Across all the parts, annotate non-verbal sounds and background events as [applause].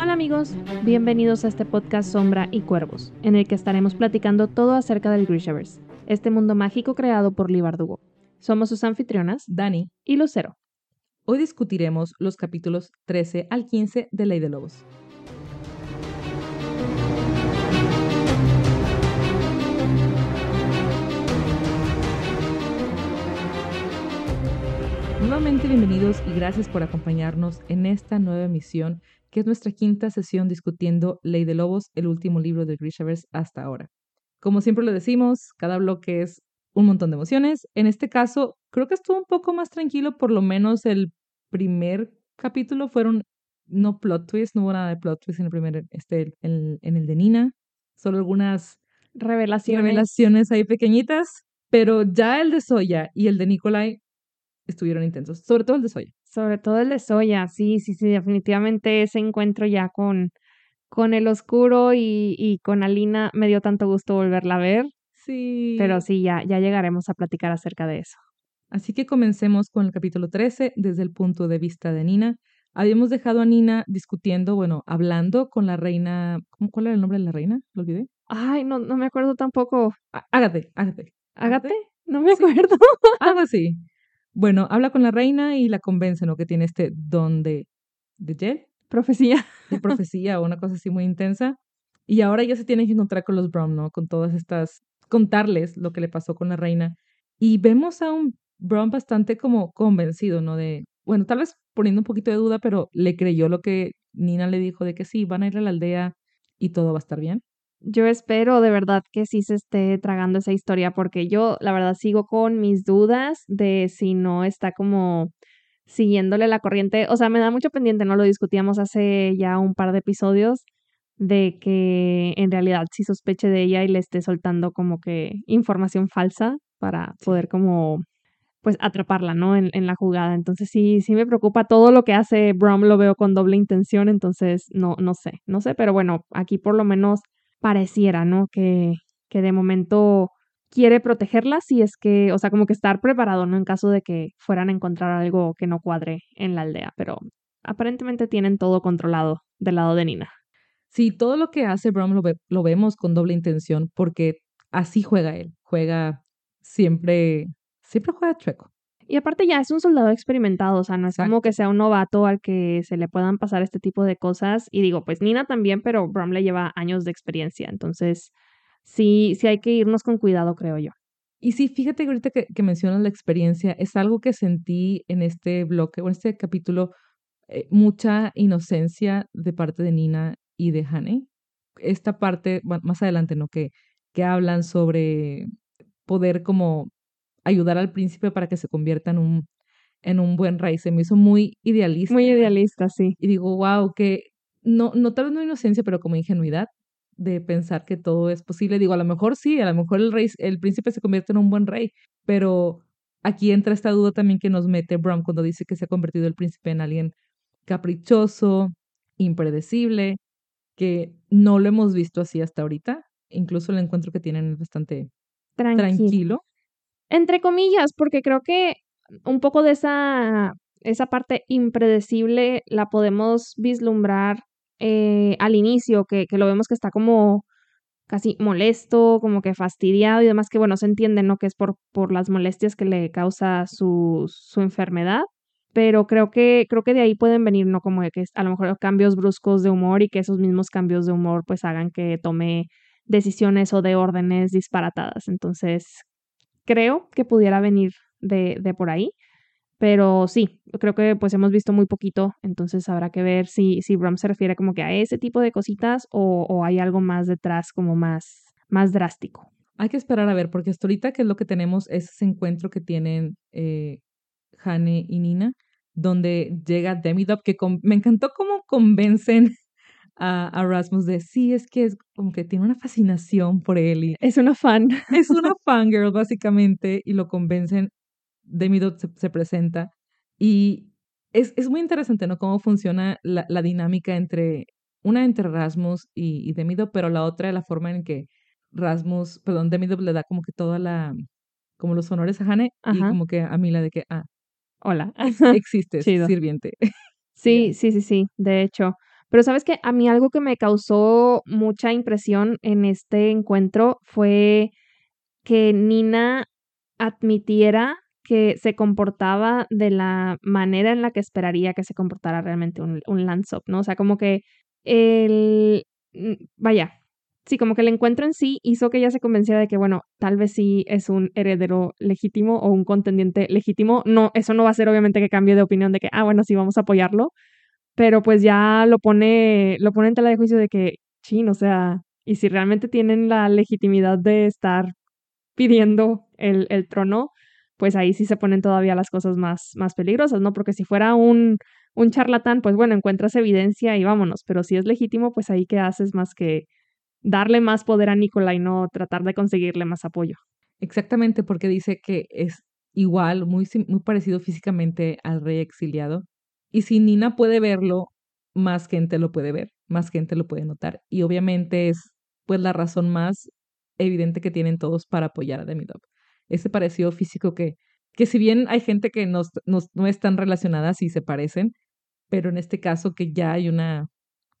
Hola amigos, bienvenidos a este podcast Sombra y Cuervos, en el que estaremos platicando todo acerca del Grishaverse, este mundo mágico creado por Lee Bardugo. Somos sus anfitrionas, Dani, y Lucero. hoy discutiremos los capítulos 13 al 15 de Ley de Lobos. Nuevamente bienvenidos y gracias por acompañarnos en esta nueva emisión, que es nuestra quinta sesión discutiendo Ley de Lobos, el último libro de Grishaverse hasta ahora. Como siempre lo decimos, cada bloque es un montón de emociones. En este caso, creo que estuvo un poco más tranquilo, por lo menos el primer capítulo fueron no plot twist, no hubo nada de plot twist en el primer, este, en, en el de Nina, solo algunas Revelaciones. revelaciones ahí pequeñitas, pero ya el de Soya y el de Nikolai estuvieron intensos, sobre todo el de Soya. Sobre todo el de Soya, sí, sí, sí, definitivamente ese encuentro ya con, con el oscuro y, y con Alina me dio tanto gusto volverla a ver, Sí. pero sí, ya, ya llegaremos a platicar acerca de eso. Así que comencemos con el capítulo 13 desde el punto de vista de Nina. Habíamos dejado a Nina discutiendo, bueno, hablando con la reina. ¿cómo- ¿Cuál era el nombre de la reina? Lo olvidé. Ay, no, no me acuerdo tampoco. Ágate, Ágate. ¿Ágate? No me acuerdo. Algo así. Bueno, habla con la reina y la convence, ¿no? Que tiene este don de, de Jed, Profecía. de profecía una cosa así muy intensa. Y ahora ya se tiene que encontrar con los Brown, ¿no? Con todas estas, contarles lo que le pasó con la reina. Y vemos a un Brown bastante como convencido, ¿no? De, bueno, tal vez poniendo un poquito de duda, pero le creyó lo que Nina le dijo de que sí, van a ir a la aldea y todo va a estar bien. Yo espero de verdad que sí se esté tragando esa historia porque yo la verdad sigo con mis dudas de si no está como siguiéndole la corriente. O sea, me da mucho pendiente, ¿no? Lo discutíamos hace ya un par de episodios de que en realidad sí sospeche de ella y le esté soltando como que información falsa para poder como pues atraparla, ¿no? En, en la jugada. Entonces sí, sí me preocupa todo lo que hace Brom, lo veo con doble intención, entonces no, no sé, no sé, pero bueno, aquí por lo menos pareciera, ¿no? Que, que de momento quiere protegerla si es que, o sea, como que estar preparado, ¿no? En caso de que fueran a encontrar algo que no cuadre en la aldea, pero aparentemente tienen todo controlado del lado de Nina. Sí, todo lo que hace Brom lo, ve- lo vemos con doble intención porque así juega él. Juega siempre, siempre juega chueco. Y aparte ya es un soldado experimentado, o sea, no es como que sea un novato al que se le puedan pasar este tipo de cosas. Y digo, pues Nina también, pero Brom le lleva años de experiencia, entonces sí, sí hay que irnos con cuidado, creo yo. Y sí, fíjate que ahorita que, que mencionas la experiencia, es algo que sentí en este bloque o en este capítulo, eh, mucha inocencia de parte de Nina y de Hane. Esta parte, más adelante, ¿no? Que, que hablan sobre poder como ayudar al príncipe para que se convierta en un, en un buen rey. Se me hizo muy idealista. Muy idealista, sí. Y digo, wow, que no, no tal vez no inocencia, pero como ingenuidad de pensar que todo es posible. Digo, a lo mejor sí, a lo mejor el rey, el príncipe se convierte en un buen rey, pero aquí entra esta duda también que nos mete Brom cuando dice que se ha convertido el príncipe en alguien caprichoso, impredecible, que no lo hemos visto así hasta ahorita. Incluso el encuentro que tienen es bastante Tranquilo. tranquilo. Entre comillas, porque creo que un poco de esa, esa parte impredecible la podemos vislumbrar eh, al inicio, que, que lo vemos que está como casi molesto, como que fastidiado y demás, que bueno, se entiende, ¿no? Que es por, por las molestias que le causa su, su enfermedad. Pero creo que, creo que de ahí pueden venir, ¿no? Como que a lo mejor cambios bruscos de humor y que esos mismos cambios de humor pues hagan que tome decisiones o de órdenes disparatadas. Entonces, creo que pudiera venir de, de por ahí. Pero sí, creo que pues hemos visto muy poquito, entonces habrá que ver si, si Brom se refiere como que a ese tipo de cositas o, hay algo más detrás como más, más drástico. Hay que esperar a ver, porque hasta ahorita que es lo que tenemos es ese encuentro que tienen eh, Hane y Nina, donde llega Demidop, que me encantó cómo convencen a, a Rasmus de sí, es que es como que tiene una fascinación por él y Es una fan. es una [laughs] fangirl básicamente y lo convencen. Demidop se, se presenta y es, es muy interesante, ¿no? Cómo funciona la, la dinámica entre una entre Rasmus y, y Demidop, pero la otra la forma en que Rasmus, perdón, Demidop le da como que toda la, como los honores a Hane y como que a Mila de que, ah, Hola. Existes, [laughs] sirviente. [laughs] Sí, sí, sí, sí, de hecho. Pero sabes que a mí algo que me causó mucha impresión en este encuentro fue que Nina admitiera que se comportaba de la manera en la que esperaría que se comportara realmente un, un ¿no? O sea, como que el... Vaya, sí, como que el encuentro en sí hizo que ella se convenciera de que, bueno, tal vez sí es un heredero legítimo o un contendiente legítimo. No, eso no va a ser obviamente que cambie de opinión de que, ah, bueno, sí, vamos a apoyarlo, pero pues ya lo pone, lo pone en tela de juicio de que, chin, o sea, y si realmente tienen la legitimidad de estar pidiendo el, el trono, pues ahí sí se ponen todavía las cosas más, más peligrosas, ¿no? Porque si fuera un, un charlatán, pues bueno, encuentras evidencia y vámonos, pero si es legítimo, pues ahí qué haces más que darle más poder a Nicola y no tratar de conseguirle más apoyo. Exactamente, porque dice que es igual, muy, muy parecido físicamente al rey exiliado. Y si Nina puede verlo, más gente lo puede ver, más gente lo puede notar. Y obviamente es pues la razón más evidente que tienen todos para apoyar a Demidov. Ese parecido físico que, que si bien hay gente que no, no están relacionadas y se parecen, pero en este caso que ya hay una,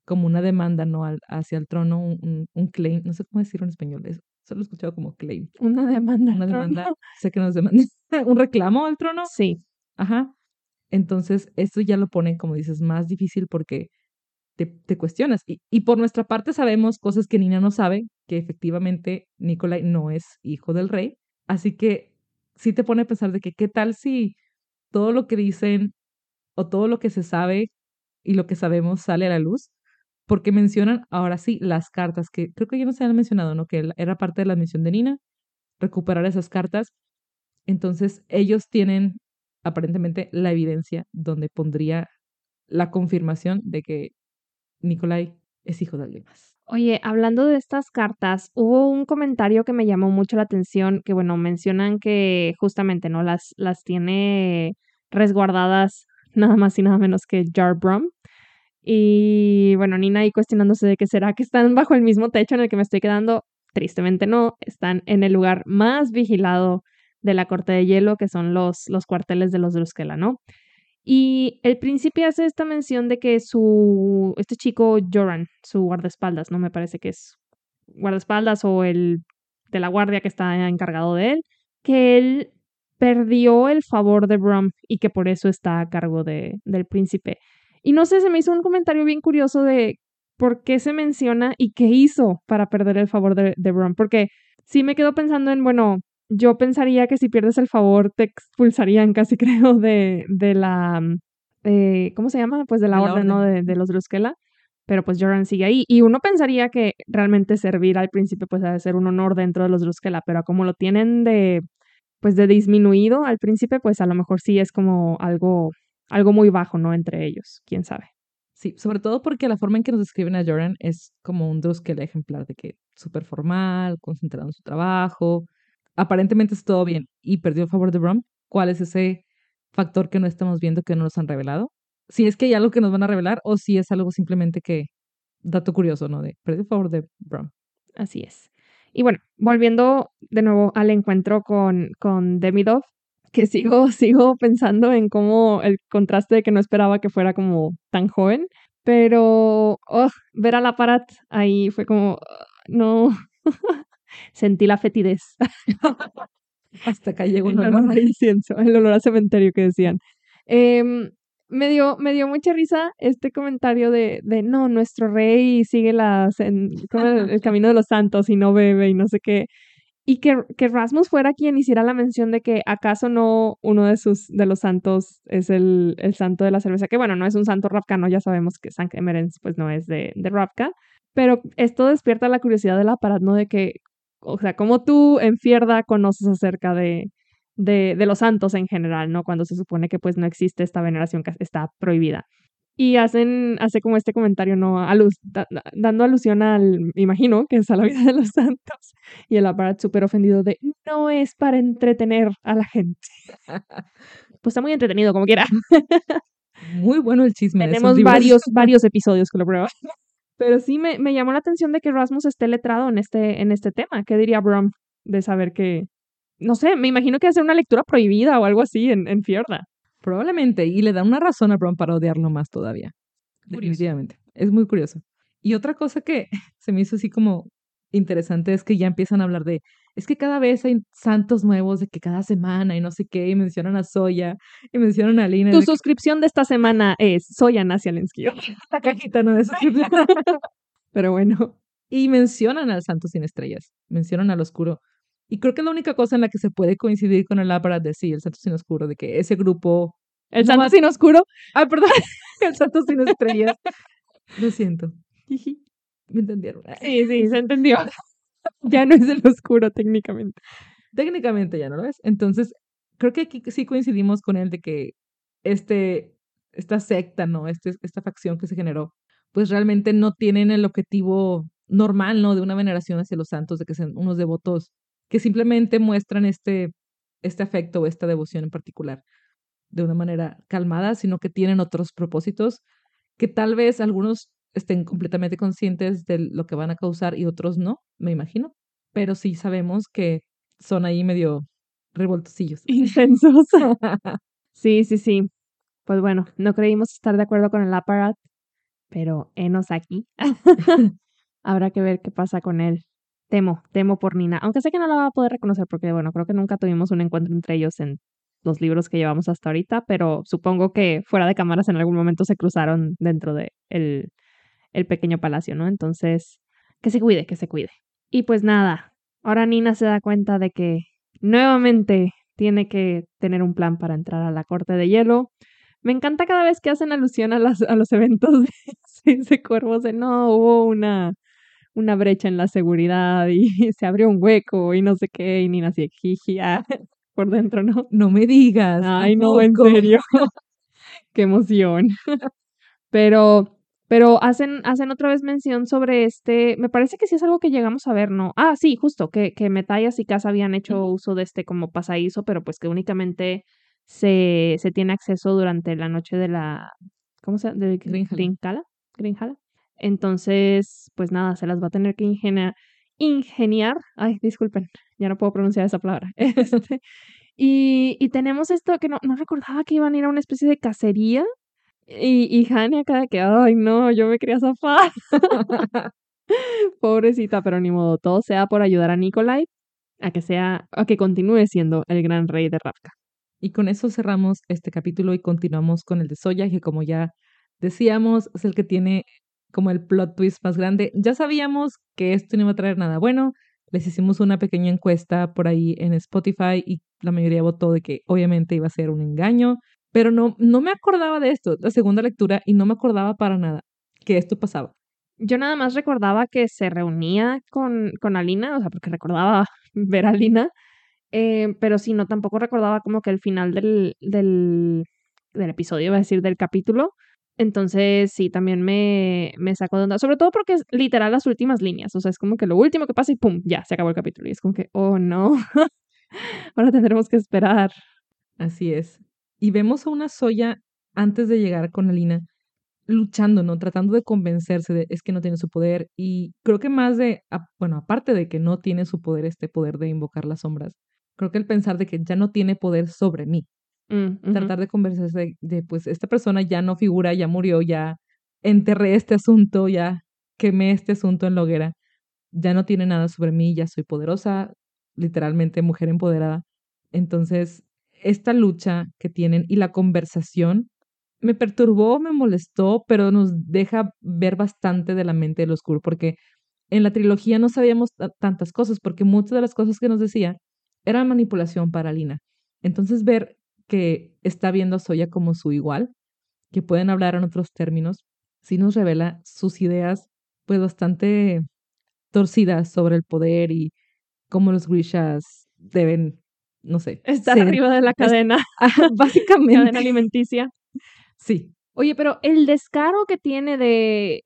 como una demanda, ¿no? Al, hacia el trono, un, un, claim, no sé cómo decirlo en español, eso, solo he escuchado como claim. Una demanda. Una demanda, sé que nos demanda, [laughs] un reclamo al trono. Sí. Ajá. Entonces, esto ya lo pone, como dices, más difícil porque te, te cuestionas. Y, y, por nuestra parte sabemos cosas que Nina no sabe, que efectivamente Nicolai no es hijo del rey. Así que sí te pone a pensar de que qué tal si todo lo que dicen o todo lo que se sabe y lo que sabemos sale a la luz porque mencionan ahora sí las cartas, que creo que ya no se han mencionado, ¿no? Que era parte de la misión de Nina, recuperar esas cartas. Entonces, ellos tienen aparentemente la evidencia donde pondría la confirmación de que Nikolai es hijo de alguien más. Oye, hablando de estas cartas, hubo un comentario que me llamó mucho la atención, que bueno, mencionan que justamente, ¿no? Las, las tiene resguardadas nada más y nada menos que Jarbrum. Y bueno, Nina ahí cuestionándose de que será que están bajo el mismo techo en el que me estoy quedando. Tristemente no, están en el lugar más vigilado de la Corte de Hielo, que son los, los cuarteles de los Druskela, ¿no? Y el príncipe hace esta mención de que su, este chico Joran, su guardaespaldas, ¿no? Me parece que es guardaespaldas o el de la guardia que está encargado de él, que él perdió el favor de Brum y que por eso está a cargo de, del príncipe. Y no sé, se me hizo un comentario bien curioso de por qué se menciona y qué hizo para perder el favor de, de Bron. Porque sí me quedo pensando en, bueno, yo pensaría que si pierdes el favor te expulsarían casi [laughs] creo de, de la, eh, ¿cómo se llama? Pues de la, orden, ¿no? De, de los Druskela. Pero pues Joran sigue ahí. Y uno pensaría que realmente servir al príncipe pues debe ser un honor dentro de los Druskela. Pero como lo tienen de, pues de disminuido al príncipe, pues a lo mejor sí es como algo algo muy bajo, ¿no? Entre ellos, quién sabe. Sí, sobre todo porque la forma en que nos describen a Jordan es como un Druskel ejemplar de que súper formal, concentrado en su trabajo, aparentemente es todo bien y perdió el favor de Brom. ¿Cuál es ese factor que no estamos viendo que no nos han revelado? Si es que hay algo que nos van a revelar o si es algo simplemente que, dato curioso, ¿no? De perdió el favor de Brom. Así es. Y bueno, volviendo de nuevo al encuentro con, con Demidov, que sigo, [laughs] sigo pensando en cómo el contraste de que no esperaba que fuera como tan joven, pero oh, ver a la parat ahí fue como, no, [laughs] sentí la fetidez. [laughs] Hasta acá llegó un olor a [laughs] incienso, el olor a cementerio que decían. Eh, me dio, me dio mucha risa este comentario de, de no, nuestro rey sigue las, en, el, el, camino de los santos y no bebe y no sé qué. Y que, que, Rasmus fuera quien hiciera la mención de que acaso no uno de sus de los santos es el, el santo de la cerveza, que bueno, no es un santo no ya sabemos que San Emerens pues no es de, de Rapka, pero esto despierta la curiosidad del aparato, ¿no? De que, o sea, como tú en Fierda conoces acerca de, de, de los santos en general, ¿no? Cuando se supone que pues no existe esta veneración que está prohibida y hacen, hace como este comentario, ¿no? dando alusión al, imagino, que es a la vida de los santos. [laughs] Y el aparato súper ofendido de, no es para entretener a la gente. [laughs] pues está muy entretenido, como quiera. muy bueno el chisme. Tenemos varios, varios episodios que lo prueban. [laughs] Pero sí me, me, llamó la atención de que Rasmus esté letrado en este, en este tema. ¿Qué diría Brom de saber que, no sé, me imagino que hacer una lectura prohibida o algo así en, en Fierda. Probablemente, y le da una razón a Bron para odiarlo más todavía. Definitivamente. Es muy curioso. Y otra cosa que [laughs] se me hizo así como interesante es que ya empiezan a hablar de, es que cada vez hay santos nuevos de que cada semana y no sé qué, y mencionan a Soya, y mencionan a Lina. Tu suscripción de esta semana es Soya Nacialensky. La [laughs] cajita no de suscripción. [laughs] Pero bueno. Y mencionan al santo sin estrellas, mencionan al oscuro. Y creo que es la única cosa en la que se puede coincidir con el Aparat de sí, el Santo Sin Oscuro, de que ese grupo. El Santo Sin Oscuro. Ah, perdón. [laughs] el Santo Sin Estrellas. Lo siento. ¿Me entendieron? Sí, sí, se entendió. [laughs] ya no es el oscuro técnicamente. Técnicamente ya no lo es. Entonces, creo que aquí sí coincidimos con él de que este, esta secta, ¿no? Este, esta facción que se generó, pues realmente no tienen el objetivo normal, ¿no? De una veneración hacia los santos, de que sean unos devotos que simplemente muestran este, este afecto o esta devoción en particular de una manera calmada, sino que tienen otros propósitos que tal vez algunos estén completamente conscientes de lo que van a causar y otros no, me imagino, pero sí sabemos que son ahí medio revoltosillos. Intensos. [laughs] sí, sí, sí. Pues bueno, no creímos estar de acuerdo con el apparat, pero enos aquí. [laughs] Habrá que ver qué pasa con él. Temo, temo por Nina. Aunque sé que no la va a poder reconocer porque, bueno, creo que nunca tuvimos un encuentro entre ellos en los libros que llevamos hasta ahorita, pero supongo que fuera de cámaras en algún momento se cruzaron dentro de el, el pequeño palacio, ¿no? Entonces, que se cuide, que se cuide. Y pues nada, ahora Nina se da cuenta de que nuevamente tiene que tener un plan para entrar a la corte de hielo. Me encanta cada vez que hacen alusión a, las, a los [laughs] eventos de ese cuervos de no, hubo una una brecha en la seguridad y [laughs] se abrió un hueco y no sé qué, y ni así, jiji, [laughs] por dentro, ¿no? No me digas. Ay, no, en serio. qué emoción. pero, pero hacen, hacen otra vez mención sobre este, me parece que sí es algo que llegamos a ver, ¿no? Ah, sí, justo, que, que Metallas y Casa habían hecho uso de este como pasadizo, pero pues que únicamente se, se tiene acceso durante la noche de la, ¿cómo se llama? De Grinjala. Grinjala. Entonces, pues nada, se las va a tener que ingeniar. ingeniar. Ay, disculpen, ya no puedo pronunciar esa palabra. [laughs] Este, y, y, tenemos esto que no, no recordaba que iban a ir a una especie de cacería. Y, y cada que, ay no, yo me quería zafar. [laughs] [laughs] Pobrecita, pero ni modo, todo sea por ayudar a Nikolai a que sea, a que continúe siendo el gran rey de Ravka. Y con eso cerramos este capítulo y continuamos con el de Soya, que como ya decíamos, es el que tiene como el plot twist más grande. Ya sabíamos que esto no iba a traer nada bueno. Les hicimos una pequeña encuesta por ahí en Spotify y la mayoría votó de que obviamente iba a ser un engaño, pero no, no me acordaba de esto, la segunda lectura, y no me acordaba para nada que esto pasaba. Yo nada más recordaba que se reunía con, con Alina, o sea, porque recordaba [laughs] ver a Alina, eh, pero sí, no, tampoco recordaba como que el final del, del, del episodio, iba a decir, del capítulo, entonces, sí, también me, me sacó de onda. Sobre todo porque es literal las últimas líneas. O sea, es como que lo último que pasa y ¡pum! Ya, se acabó el capítulo. Y es como que, oh no. [laughs] Ahora tendremos que esperar. Así es. Y vemos a una Soya antes de llegar con Alina luchando, ¿no? Tratando de convencerse de es que no tiene su poder. Y creo que más de, bueno, aparte de que no tiene su poder, este poder de invocar las sombras, creo que el pensar de que ya no tiene poder sobre mí. Mm, tratar de conversarse de, pues, esta persona ya no figura, ya murió, ya enterré este asunto, ya quemé este asunto en la hoguera, ya no tiene nada sobre mí, ya soy poderosa, literalmente mujer empoderada. Entonces, esta lucha que tienen y la conversación me perturbó, me molestó, pero nos deja ver bastante de la mente del oscuro, porque en la trilogía no sabíamos tantas cosas, porque muchas de las cosas que nos decía eran manipulación para Lina. Entonces, ver que está viendo a Soya como su igual, que pueden hablar en otros términos, sí nos revela sus ideas pues bastante torcidas sobre el poder y cómo los Grishas deben, no sé, estar arriba de la cadena, [laughs] [laughs] básicamente. Cadena alimenticia. Sí. Oye, pero el descaro que tiene de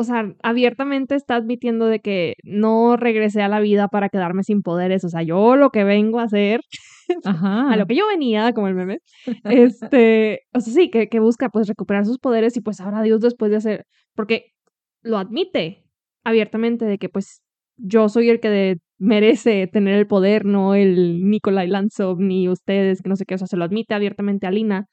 o sea, abiertamente está admitiendo de que no regresé a la vida para quedarme sin poderes. O sea, yo lo que vengo a hacer, [laughs] a lo que yo venía, como el meme, este, o sea, sí, que, que busca pues recuperar sus poderes y pues ahora Dios después de hacer, porque lo admite abiertamente de que pues yo soy el que merece tener el poder, no el Nikolai Lanzov ni ustedes, que no sé qué, o sea, se lo admite abiertamente a Lina.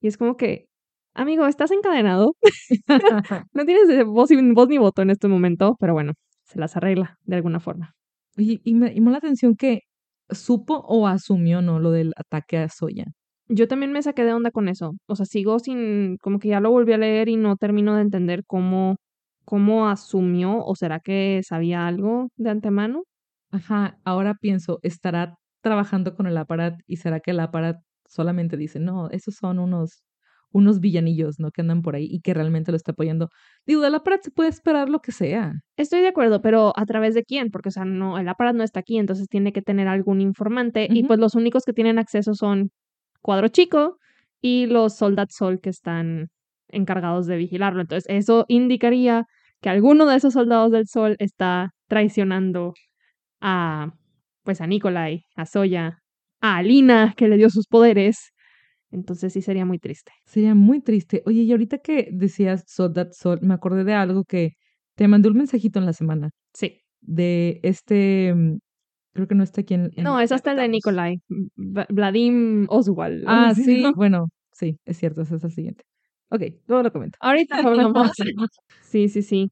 Y es como que, amigo, estás encadenado. [laughs] no tienes voz, voz ni voto en este momento, pero bueno, se las arregla de alguna forma. Y, y me llamó la atención que supo o asumió, ¿no? Lo del ataque a Soya. Yo también me saqué de onda con eso. O sea, sigo sin, como que ya lo volví a leer y no termino de entender cómo, cómo asumió o será que sabía algo de antemano. Ajá, ahora pienso, ¿estará trabajando con el aparat y será que el aparat solamente dice, no, esos son unos, unos villanillos, ¿no? Que andan por ahí y que realmente lo está apoyando. Digo, del aparat se puede esperar lo que sea. Estoy de acuerdo, pero ¿a través de quién? Porque, o sea, no, el aparat no está aquí, entonces tiene que tener algún informante y pues los únicos que tienen acceso son Cuadro Chico y los Soldat Sol que están encargados de vigilarlo. Entonces, eso indicaría que alguno de esos soldados del sol está traicionando a pues a Nikolai, a Soya, a Alina, que le dio sus poderes. Entonces sí sería muy triste. Sería muy triste. Oye, y ahorita que decías Soldat Sol, me acordé de algo que te mandé un mensajito en la semana. Sí. De este, mm, creo que no está aquí en... no, es hasta el de Nikolai, Vladim Oswald. Ah, sí, bueno, sí, es cierto, ese es el siguiente. Ok, luego lo comento. Ahorita hablamos. [laughs] sí, sí, sí.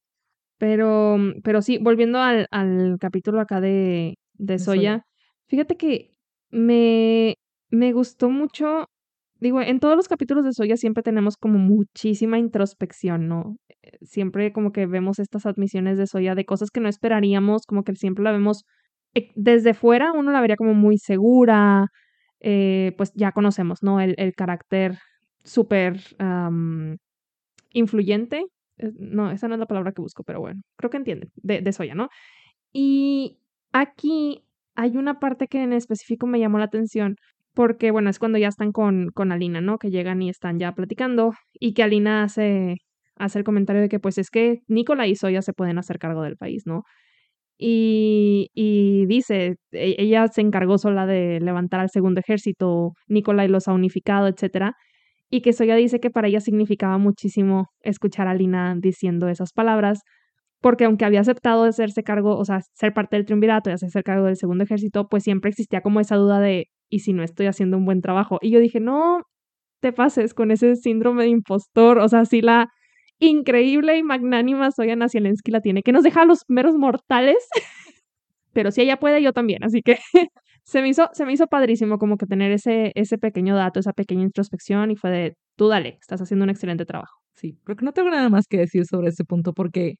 Pero, pero sí, volviendo al, al capítulo acá de, de Soya, fíjate que me, me gustó mucho. Digo, en todos los capítulos de Soya siempre tenemos como muchísima introspección, ¿no? Eh, siempre como que vemos estas admisiones de Soya de cosas que no esperaríamos, como que siempre la vemos eh, desde fuera, uno la vería como muy segura, eh, pues ya conocemos, ¿no? El, el carácter súper influyente. No, esa no es la palabra que busco, pero bueno, creo que entienden, de, Soya, ¿no? Y aquí hay una parte que en específico me llamó la atención, porque bueno, es cuando ya están con, con Alina, ¿no? Que llegan y están ya platicando y que Alina hace, hace el comentario de que pues es que Nicola y Soya se pueden hacer cargo del país, ¿no? Y, y, dice, e, ella se encargó sola de levantar al segundo ejército, Nicolai los ha unificado, etcétera y que Soya dice que para ella significaba muchísimo escuchar a Lina diciendo esas palabras, porque aunque había aceptado hacerse cargo, o sea, ser parte del triunvirato y hacerse cargo del segundo ejército, pues siempre existía como esa duda de, ¿y si no estoy haciendo un buen trabajo? Y yo dije, no te pases con ese síndrome de impostor, o sea, si la increíble y magnánima Soya Nacielensky la tiene, que nos deja a los meros mortales, [laughs] pero si ella puede, yo también, así que se me hizo, se me hizo padrísimo como que tener ese, ese pequeño dato, esa pequeña introspección y fue de, tú dale, estás haciendo un excelente trabajo. Sí, creo que no tengo nada más que decir sobre ese punto porque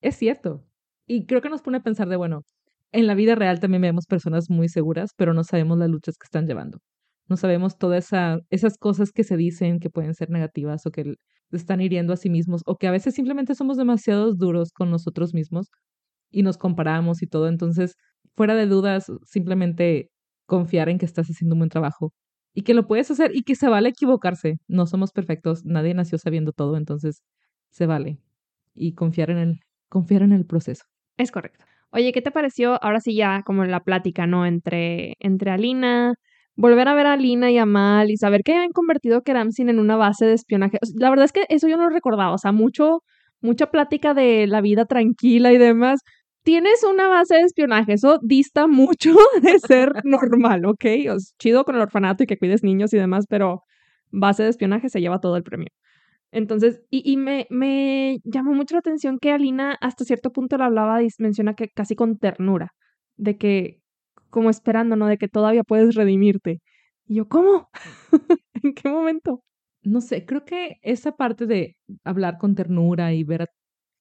es cierto. Y creo que nos pone a pensar de, bueno, en la vida real también vemos personas muy seguras, pero no sabemos las luchas que están llevando. No sabemos todas esa, esas cosas que se dicen que pueden ser negativas o que están hiriendo a sí mismos o que a veces simplemente somos demasiado duros con nosotros mismos y nos comparamos y todo. Entonces, fuera de dudas, simplemente confiar en que estás haciendo un buen trabajo y que lo puedes hacer y que se vale equivocarse. No somos perfectos, nadie nació sabiendo todo, entonces se vale. Y confiar en el, confiar en el proceso. Es correcto. Oye, ¿qué te pareció ahora sí ya como la plática, ¿no? Entre, entre Alina, volver a ver a Alina y a Mal y saber que habían convertido Keramsin en una base de espionaje. La verdad es que eso yo no lo recordaba, o sea, mucho, mucha plática de la vida tranquila y demás tienes una base de espionaje, eso dista [laughs] mucho de ser normal, ¿ok? chido con el orfanato y que cuides niños y demás, pero base de espionaje se lleva todo el premio. Entonces, y, me, llamó mucho la atención que Alina hasta cierto punto le hablaba menciona que casi con ternura, de que, como esperando, ¿no? De que todavía puedes redimirte. Y yo, ¿cómo? [laughs] ¿En qué momento? No sé, creo que esa parte de hablar con ternura y ver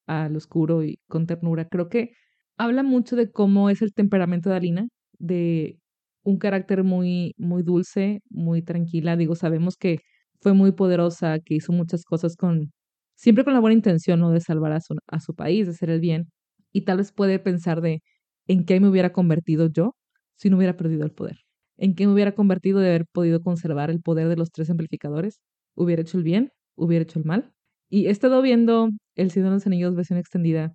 al oscuro y con ternura, creo que habla mucho de cómo es el temperamento de Alina, de un carácter muy, muy dulce, muy tranquila. Digo, sabemos que fue muy poderosa, que hizo muchas cosas con, siempre con la buena intención, ¿no? De salvar a su, a su país, de hacer el bien. Y tal vez puede pensar de en qué me hubiera convertido yo si no hubiera perdido el poder. En qué me hubiera convertido de haber podido conservar el poder de los tres amplificadores. Hubiera hecho el bien, hubiera hecho el mal. Y he estado viendo El Señor de los Anillos versión extendida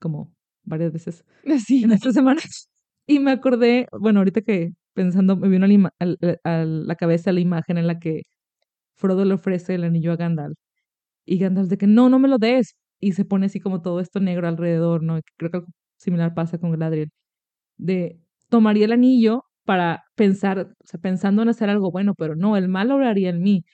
como varias veces [laughs] sí. en estas semanas. Y me acordé, bueno, ahorita que pensando, me vino a la, cabeza la imagen en la que Frodo le ofrece el anillo a Gandalf. Y Gandalf de que no, no me lo des. Y se pone así como todo esto negro alrededor, ¿no? Creo que algo similar pasa con Galadriel. De tomaría el anillo para pensar, o sea, pensando en hacer algo bueno, pero no, el mal obraría en mí.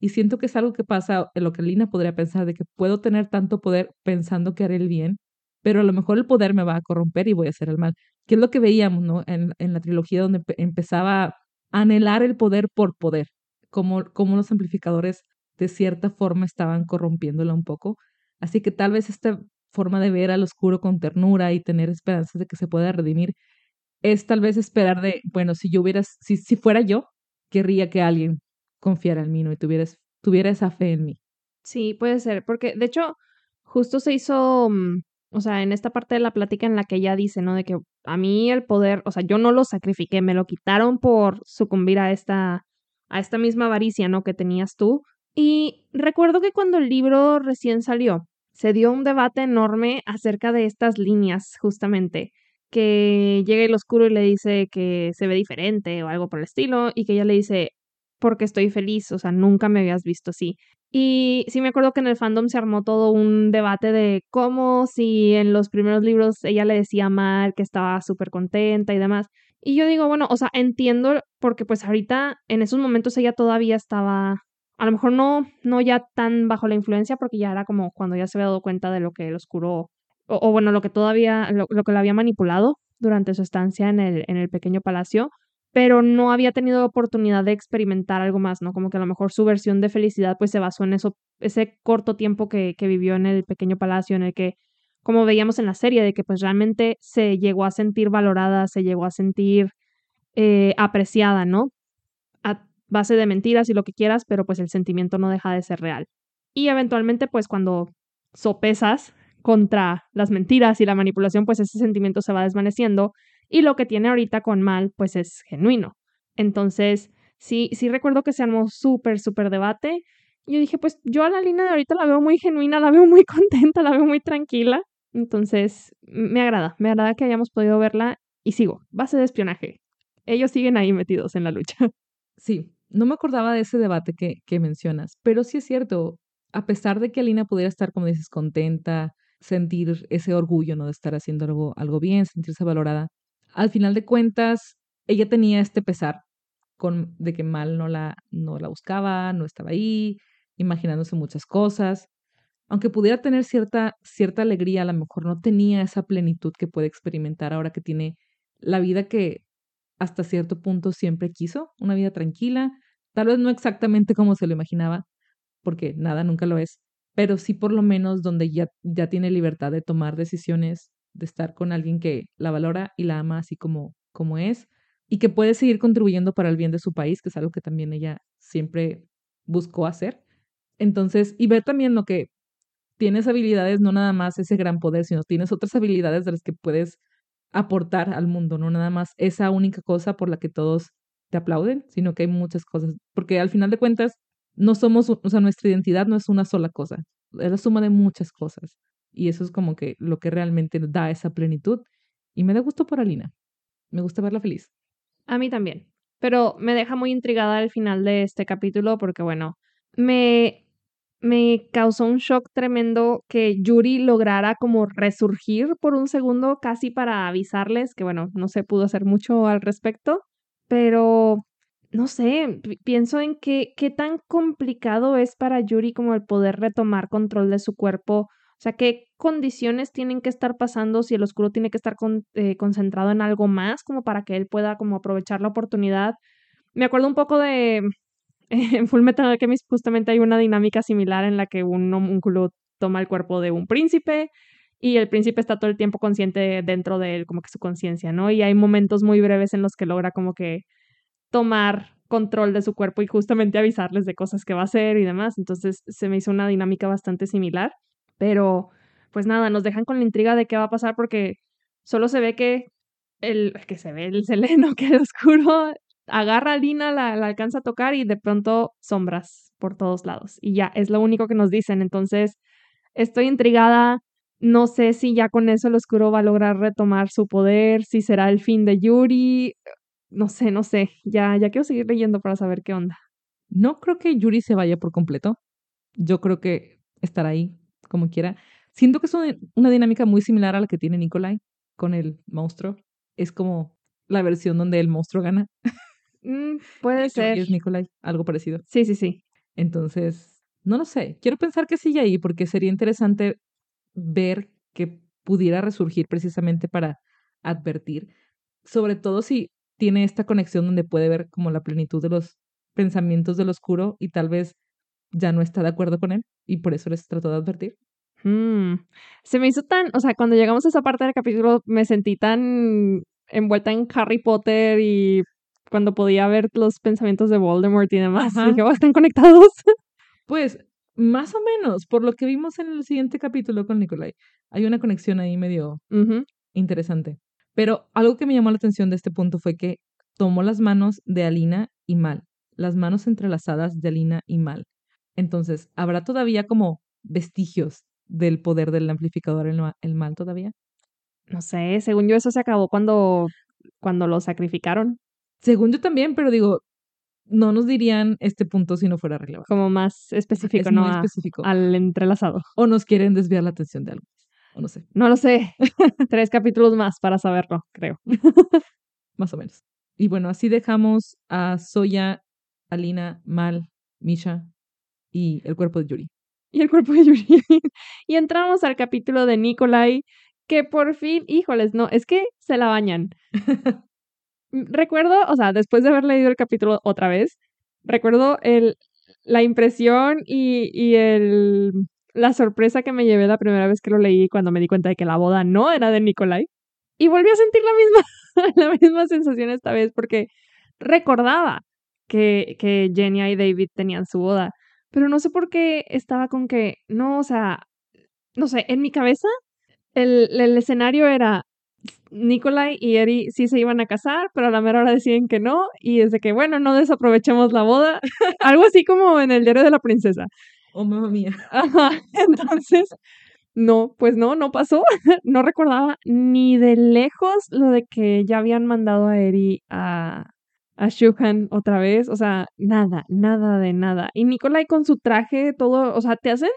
Y siento que es algo que pasa en lo que Lina podría pensar, de que puedo tener tanto poder pensando que haré el bien, pero a lo mejor el poder me va a corromper y voy a hacer el mal. Que es lo que veíamos, ¿no? En, en la trilogía donde empezaba a anhelar el poder por poder, como, como los amplificadores de cierta forma estaban corrompiéndola un poco. Así que tal vez esta forma de ver al oscuro con ternura y tener esperanzas de que se pueda redimir es tal vez esperar de, bueno, si yo hubiera, si, si fuera yo, querría que alguien confiara en mí, ¿no? Y tuvieras, tuviera esa fe en mí. Sí, puede ser, porque de hecho, justo se hizo, mm, o sea, en esta parte de la plática en la que ella dice, ¿no? De que a mí el poder, o sea, yo no lo sacrifiqué, me lo quitaron por sucumbir a esta, a esta misma avaricia, ¿no? Que tenías tú. Y recuerdo que cuando el libro recién salió, se dio un debate enorme acerca de estas líneas, justamente que llega el oscuro y le dice que se ve diferente o algo por el estilo, y que ella le dice, porque estoy feliz, o sea, nunca me habías visto así. Y sí me acuerdo que en el fandom se armó todo un debate de cómo si en los primeros libros ella le decía mal, que estaba súper contenta y demás. Y yo digo, bueno, o sea, entiendo porque pues ahorita en esos momentos ella todavía estaba, a lo mejor no, no ya tan bajo la influencia porque ya era como cuando ya se había dado cuenta de lo que el oscuro o, bueno, lo que todavía, lo, que lo había manipulado durante su estancia en el, en el pequeño palacio, pero no había tenido oportunidad de experimentar algo más, ¿no? Como que a lo mejor su versión de felicidad pues se basó en eso, ese corto tiempo que, vivió en el pequeño palacio, en el que, como veíamos en la serie, de que pues realmente se llegó a sentir valorada, se llegó a sentir eh, apreciada, ¿no? A base de mentiras y lo que quieras, pero pues el sentimiento no deja de ser real. Y eventualmente, pues cuando sopesas contra las mentiras y la manipulación, pues ese sentimiento se va desvaneciendo y lo que tiene ahorita con Mal, pues es genuino. Entonces, sí, sí recuerdo que se armó súper, súper debate. Yo dije, pues yo a la línea de ahorita la veo muy genuina, la veo muy [laughs] contenta, la veo muy tranquila. Entonces, me agrada, me agrada que hayamos podido verla y sigo, base de espionaje. Ellos siguen ahí metidos en la lucha. [laughs] Sí, no me acordaba de ese debate que, que mencionas, pero sí es cierto, a pesar de que Alina pudiera estar, como dices, contenta, sentir ese orgullo, ¿no? De estar haciendo algo, algo bien, sentirse valorada. Al final de cuentas, ella tenía este pesar con, de que mal no la, no la buscaba, no estaba ahí, imaginándose muchas cosas. Aunque pudiera tener cierta, cierta alegría, a lo mejor no tenía esa plenitud que puede experimentar ahora que tiene la vida que hasta cierto punto siempre quiso, una vida tranquila, tal vez no exactamente como se lo imaginaba, porque nada nunca lo es, pero sí por lo menos donde ya, ya tiene libertad de tomar decisiones, de estar con alguien que la valora y la ama así como, como es, y que puede seguir contribuyendo para el bien de su país, que es algo que también ella siempre buscó hacer. Entonces, y ver también lo que tienes habilidades, no nada más ese gran poder, sino tienes otras habilidades de las que puedes aportar al mundo, no nada más esa única cosa por la que todos te aplauden, sino que hay muchas cosas, porque al final de cuentas, no somos, o sea, nuestra identidad no es una sola cosa, es la suma de muchas cosas. Y eso es como que lo que realmente da esa plenitud. Y me da gusto por Alina. Me gusta verla feliz. A mí también. Pero me deja muy intrigada al final de este capítulo porque, bueno, me, me causó un shock tremendo que Yuri lograra como resurgir por un segundo casi para avisarles que, bueno, no se pudo hacer mucho al respecto. Pero no sé, pienso en qué, qué tan complicado es para Yuri como el poder retomar control de su cuerpo. O sea, qué condiciones tienen que estar pasando si el oscuro tiene que estar eh, concentrado en algo más como para que él pueda como aprovechar la oportunidad. Me acuerdo un poco de [laughs] en Full Metal Alchemist justamente hay una dinámica similar en la que un homúnculo toma el cuerpo de un príncipe y el príncipe está todo el tiempo consciente dentro de él, como que su conciencia, ¿no? Y hay momentos muy breves en los que logra como que tomar control de su cuerpo y justamente avisarles de cosas que va a hacer y demás. Entonces se me hizo una dinámica bastante similar, pero pues nada, nos dejan con la intriga de qué va a pasar porque solo se ve que el que se ve el seleno, [laughs] que el oscuro agarra a Lina, la, la alcanza a tocar y de pronto sombras por todos lados. Y ya, es lo único que nos dicen. Entonces, estoy intrigada. No sé si ya con eso el oscuro va a lograr retomar su poder, si será el fin de Yuri no sé, no sé, ya, ya quiero seguir leyendo para saber qué onda. No creo que Yuri se vaya por completo. Yo creo que estará ahí como quiera. Siento que es una, dinámica muy similar a la que tiene Nikolai con el monstruo. Es como la versión donde el monstruo gana. Mm, [laughs] puede ser. Es Nikolai, algo parecido. Sí, sí, sí. Entonces, no lo sé. Quiero pensar que sigue ahí porque sería interesante ver que pudiera resurgir precisamente para advertir. Sobre todo si tiene esta conexión donde puede ver como la plenitud de los pensamientos del oscuro y tal vez ya no está de acuerdo con él y por eso les trató de advertir. Mm, Se me hizo tan, o sea, cuando llegamos a esa parte del capítulo me sentí tan envuelta en Harry Potter y cuando podía ver los pensamientos de Voldemort y demás. Ajá. Dije, "Oh, están conectados. [laughs] Pues más o menos, por lo que vimos en el siguiente capítulo con Nikolai, hay una conexión ahí medio interesante. Pero algo que me llamó la atención de este punto fue que tomó las manos de Alina y Mal, las manos entrelazadas de Alina y Mal. Entonces, ¿habrá todavía como vestigios del poder del amplificador el, el mal todavía? No sé, según yo eso se acabó cuando, cuando lo sacrificaron, Según yo también, pero digo, no nos dirían este punto si no fuera relevante. como más específico, es ¿no? muy A- específico. al entrelazado. O nos quieren desviar la atención de algo. O no sé, No lo sé. [laughs] Tres capítulos más para saberlo, creo. [laughs] más o menos. Y bueno, así dejamos a Soya, Alina, Mal, Misha y el cuerpo de Yuri. Y el cuerpo de Yuri. [laughs] y entramos al capítulo de Nikolai, que por fin, híjoles, no, es que se la bañan. [laughs] Mm, Recuerdo, o sea, después de haber leído el capítulo otra vez, recuerdo el, la impresión y, y el, la sorpresa que me llevé la primera vez que lo leí cuando me di cuenta de que la boda no era de Nikolai. Y volví a sentir la misma, [laughs] la misma sensación esta vez porque recordaba que, que Jenny y David tenían su boda. Pero no sé por qué estaba con que, no, o sea, no sé, en mi cabeza el, el escenario era Nikolai y Eri sí se iban a casar, pero a la mera hora deciden que no, y es de que, bueno, no desaprovechemos la boda. [laughs] Algo así como en el diario de la princesa. Oh, mamá mía. Ajá, [laughs] entonces, no, pues no, no pasó. [laughs] No recordaba ni de lejos lo de que ya habían mandado a Eri a, a Shuhan otra vez. O sea, nada, nada de nada. Y Nikolai con su traje, todo, o sea, te hacen,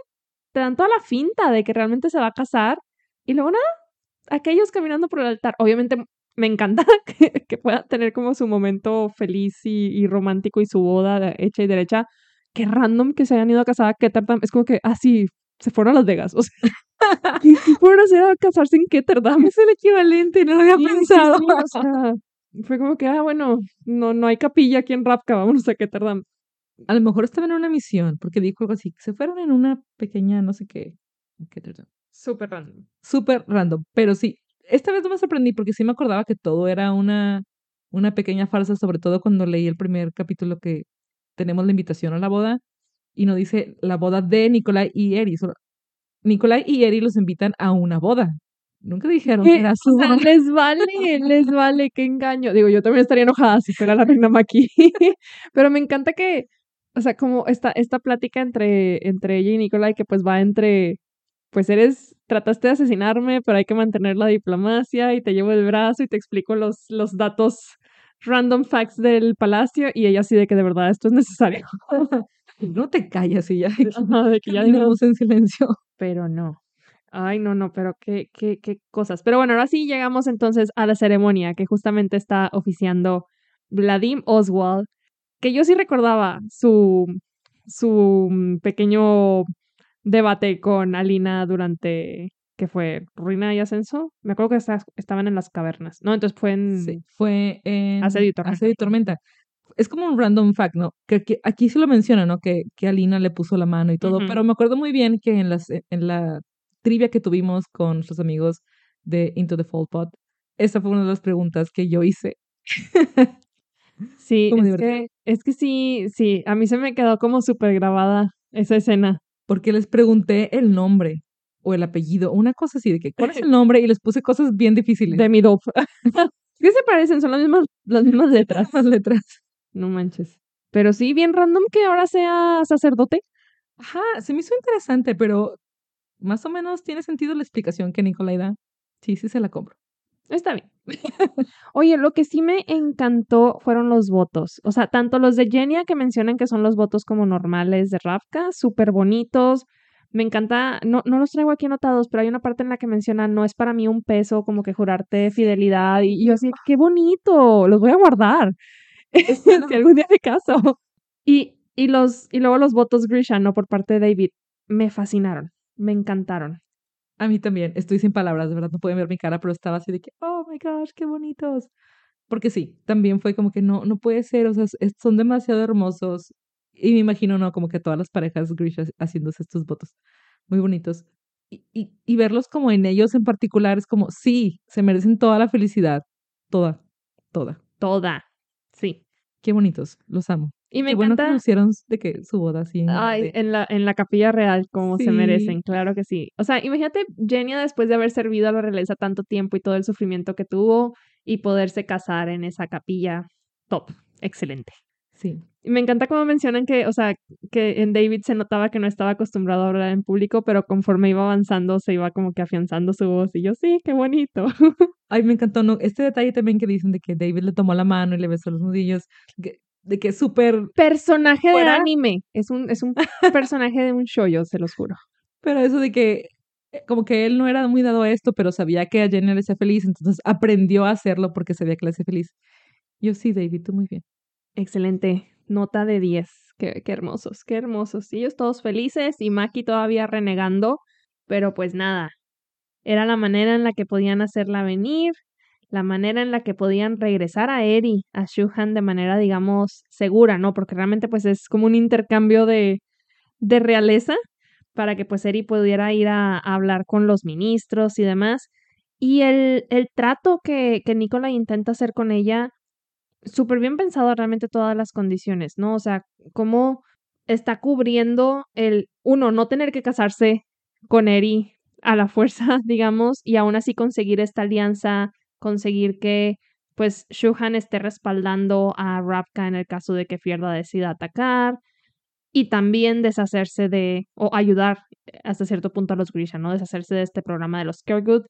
te dan toda la finta de que realmente se va a casar. Y luego nada, aquellos caminando por el altar. Obviamente me encanta [laughs] que, que pueda tener como su momento feliz y, y romántico y su boda hecha y derecha. Qué random que se hayan ido a casar a Ketterdam. Es como que, ah, sí, se fueron a Las Vegas. [laughs] O sea, [laughs] ¿qué, fueron a hacer a casarse en Ketterdam? Es el equivalente, no lo había Sí, sí, pensado. sí, o sea, fue como que, ah, bueno, no, no hay capilla aquí en Rapka, vámonos a Ketterdam. A lo mejor estaban en una misión, porque dijo algo así, se fueron en una pequeña, no sé qué. Súper random. Súper random, pero sí, esta vez no me sorprendí porque sí me acordaba que todo era una, una pequeña farsa, sobre todo cuando leí el primer capítulo que tenemos la invitación a la boda y no dice la boda de Nicolai y Eri, Nicolai y Eri los invitan a una boda. Nunca dijeron que ¿Qué? era O su sea, boda. les vale, les vale, qué engaño. Digo, yo también estaría enojada si fuera la reina Maki. [laughs] Pero me encanta que, o sea, como esta, esta plática entre, entre ella y Nicolai, que pues va entre, pues eres, trataste de asesinarme, pero hay que mantener la diplomacia y te llevo el brazo y te explico los, los datos random facts del palacio y ella así de que de verdad esto es necesario. [laughs] No te callas y ya. De [laughs] que ya Caminamos en silencio. pero no. Ay, no, no, pero qué, qué, qué cosas. Pero bueno, ahora sí llegamos entonces a la ceremonia que justamente está oficiando Vladim Oswald, que yo sí recordaba su, su mm, pequeño debate con Alina durante, que fue Ruina y Ascenso. Me acuerdo que esta- estaban en las cavernas, ¿no? Entonces fue en... Sí, fue en Asedio y Tormenta. Asedio y Tormenta. Es como un random fact, ¿no? Que aquí, aquí sí lo menciona, ¿no? Que, que Alina le puso la mano y todo, pero me acuerdo muy bien que en, las, en la trivia que tuvimos con nuestros amigos de Into the Fall Pot, esa fue una de las preguntas que yo hice. Sí, es que, es que sí, sí, a mí se me quedó como súper grabada esa escena. Porque les pregunté el nombre o el apellido, una cosa así, de que, ¿cuál es el [laughs] nombre? Y les puse cosas bien difíciles. De mi dope. [laughs] ¿Qué se parecen? Son las mismas, las mismas letras. las letras. No manches. Pero sí, bien random que ahora sea sacerdote. Ajá, se me hizo interesante, pero más o menos tiene sentido la explicación que Nicolai da. Sí, sí se la compro. Está bien. [laughs] Oye, lo que sí me encantó fueron los votos. O sea, tanto los de Genia que mencionan que son los votos como normales de Ravka, súper bonitos. Me encanta, no, no los traigo aquí anotados, pero hay una parte en la que menciona, no es para mí un peso como que jurarte fidelidad. Y, y yo así, qué bonito, los voy a guardar. [laughs] si algún día me caso. Y, Y, los, y luego los votos Grisha, ¿no? Por parte de David, me fascinaron, me encantaron. A mí también, estoy sin palabras, de verdad, no pueden ver mi cara, pero estaba así de que, oh my gosh, qué bonitos. Porque sí, también fue como que no, no puede ser, o sea, son demasiado hermosos. Y me imagino, ¿no? Como que todas las parejas Grisha haciéndose estos votos muy bonitos. Y, y, y verlos como en ellos en particular es como, sí, se merecen toda la felicidad, toda, toda. Toda, sí. Qué bonitos, los amo. Y me bueno encanta. que hicieron de que su boda así. en Ay, grande. en la, en la capilla real, como se merecen, claro que sí. O sea, imagínate Genia después de haber servido a la realeza tanto tiempo y todo el sufrimiento que tuvo y poderse casar en esa capilla. Top, excelente. Sí. Y me encanta cómo mencionan que, o sea, que en David se notaba que no estaba acostumbrado a hablar en público, pero conforme iba avanzando se iba como que afianzando su voz. Y yo, sí, qué bonito. Ay, me encantó, ¿no? Este detalle también que dicen de que David le tomó la mano y le besó los nudillos, que- de que súper, Personaje de Fuera. anime. Es un, es un [laughs] personaje de un shoyo, se los juro. pero eso de que eh, como que él no era muy dado a esto, pero sabía que a Jenny le hacía feliz, entonces aprendió a hacerlo porque sabía que le hacía feliz. Yo sí, David, tú muy bien. Excelente. Nota de 10. Qué, qué hermosos, qué hermosos. Ellos todos felices y Maki todavía renegando, pero pues nada. Era la manera en la que podían hacerla venir, la manera en la que podían regresar a Eri, a Shuhan de manera, digamos, segura, ¿no? Porque realmente pues es como un intercambio de, de realeza para que pues Eri pudiera ir a, hablar con los ministros y demás. Y el, el trato que, que Nicola intenta hacer con ella súper bien pensado realmente todas las condiciones, ¿no? O sea, cómo está cubriendo el, uno, no tener que casarse con Eri a la fuerza, [laughs] digamos, y aún así conseguir esta alianza, conseguir que, pues, Shuhan esté respaldando a Rapka en el caso de que Fierda decida atacar, y también deshacerse de, o ayudar hasta cierto punto a los Grisha, ¿no? Deshacerse de este programa de los Caregood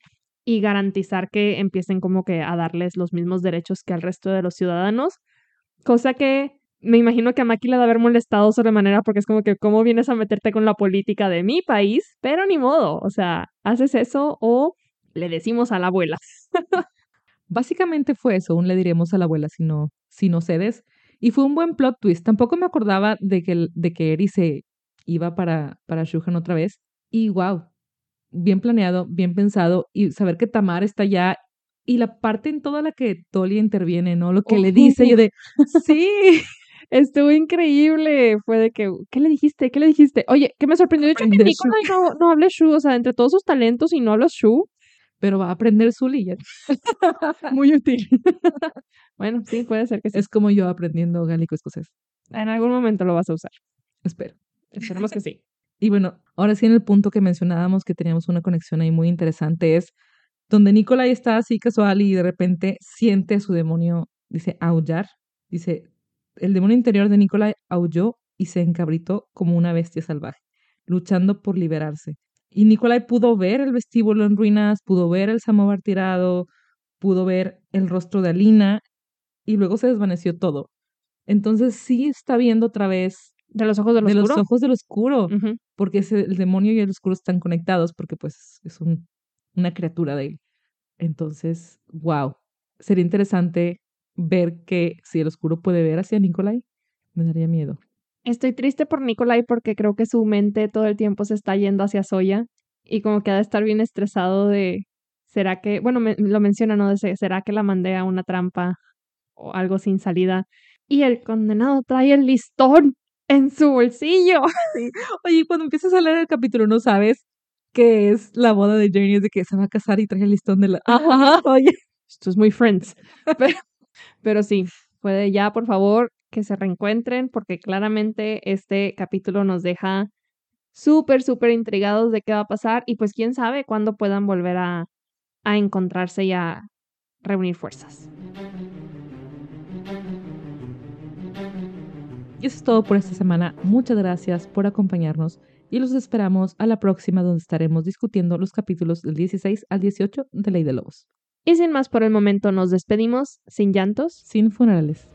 y garantizar que empiecen como que a darles los mismos derechos que al resto de los ciudadanos, cosa que me imagino que a Maki le ha de haber molestado sobremanera porque es como que cómo vienes a meterte con la política de mi país, pero ni modo, o sea, haces eso o le decimos a la abuela. [laughs] Básicamente fue eso, un le diremos a la abuela si no, si no cedes. Y fue un buen plot twist. Tampoco me acordaba de que, de que Eri se iba para, para Shuhan otra vez. Y wow, bien planeado, bien pensado. Y saber que Tamar está allá. Y la parte en toda la que Tolia interviene, ¿no? Lo que le dice, yo de, [laughs] sí, Estuvo increíble, fue de que, ¿qué le dijiste? ¿Qué le dijiste? Oye, que me sorprendió de hecho que Nicolai no, no hable Shu, o sea, entre todos sus talentos y no hablas Shu, pero va a aprender ya. [laughs] muy útil. bueno, sí, puede ser que sí. Es como yo aprendiendo gálico escocés. En algún momento lo vas a usar. Espero. Esperemos que sí. [laughs] Y bueno, ahora sí en el punto que mencionábamos que teníamos una conexión ahí muy interesante es donde Nicolai está así casual y de repente siente a su demonio, dice, aullar. Dice, el demonio interior de Nicolai aulló y se encabritó como una bestia salvaje, luchando por liberarse. Y Nicolai pudo ver el vestíbulo en ruinas, pudo ver el samovar tirado, pudo ver el rostro de Alina y luego se desvaneció todo. Entonces sí está viendo otra vez De los ojos de los de los ojos del oscuro porque ese- el demonio y el oscuro están conectados porque pues es un, una criatura de él. Entonces, wow, sería interesante ver que si el oscuro puede ver hacia Nicolai, me daría miedo. Estoy triste por Nicolai porque creo que su mente todo el tiempo se está yendo hacia Soya y como que ha de estar bien estresado de, ¿será que, bueno, me- lo menciona, ¿no? De, se- ¿será que la mandé a una trampa o algo sin salida? Y el condenado trae el listón en su bolsillo. [laughs] Oye, cuando empiezas a leer el capítulo no sabes que es la boda de Journey, es de que se va a casar y trae el listón de la... Ajá. [laughs] Oye, Esto es muy Friends. [laughs] Pero, pero sí, puede ya, por favor, que se reencuentren porque claramente este capítulo nos deja súper, súper intrigados de qué va a pasar y pues quién sabe cuándo puedan volver a, a encontrarse y a reunir fuerzas. y eso es todo por esta semana. Muchas gracias por acompañarnos y los esperamos a la próxima donde estaremos discutiendo los capítulos del 16 al 18 de Ley de Lobos. Y sin más por el momento nos despedimos, sin llantos. Sin funerales.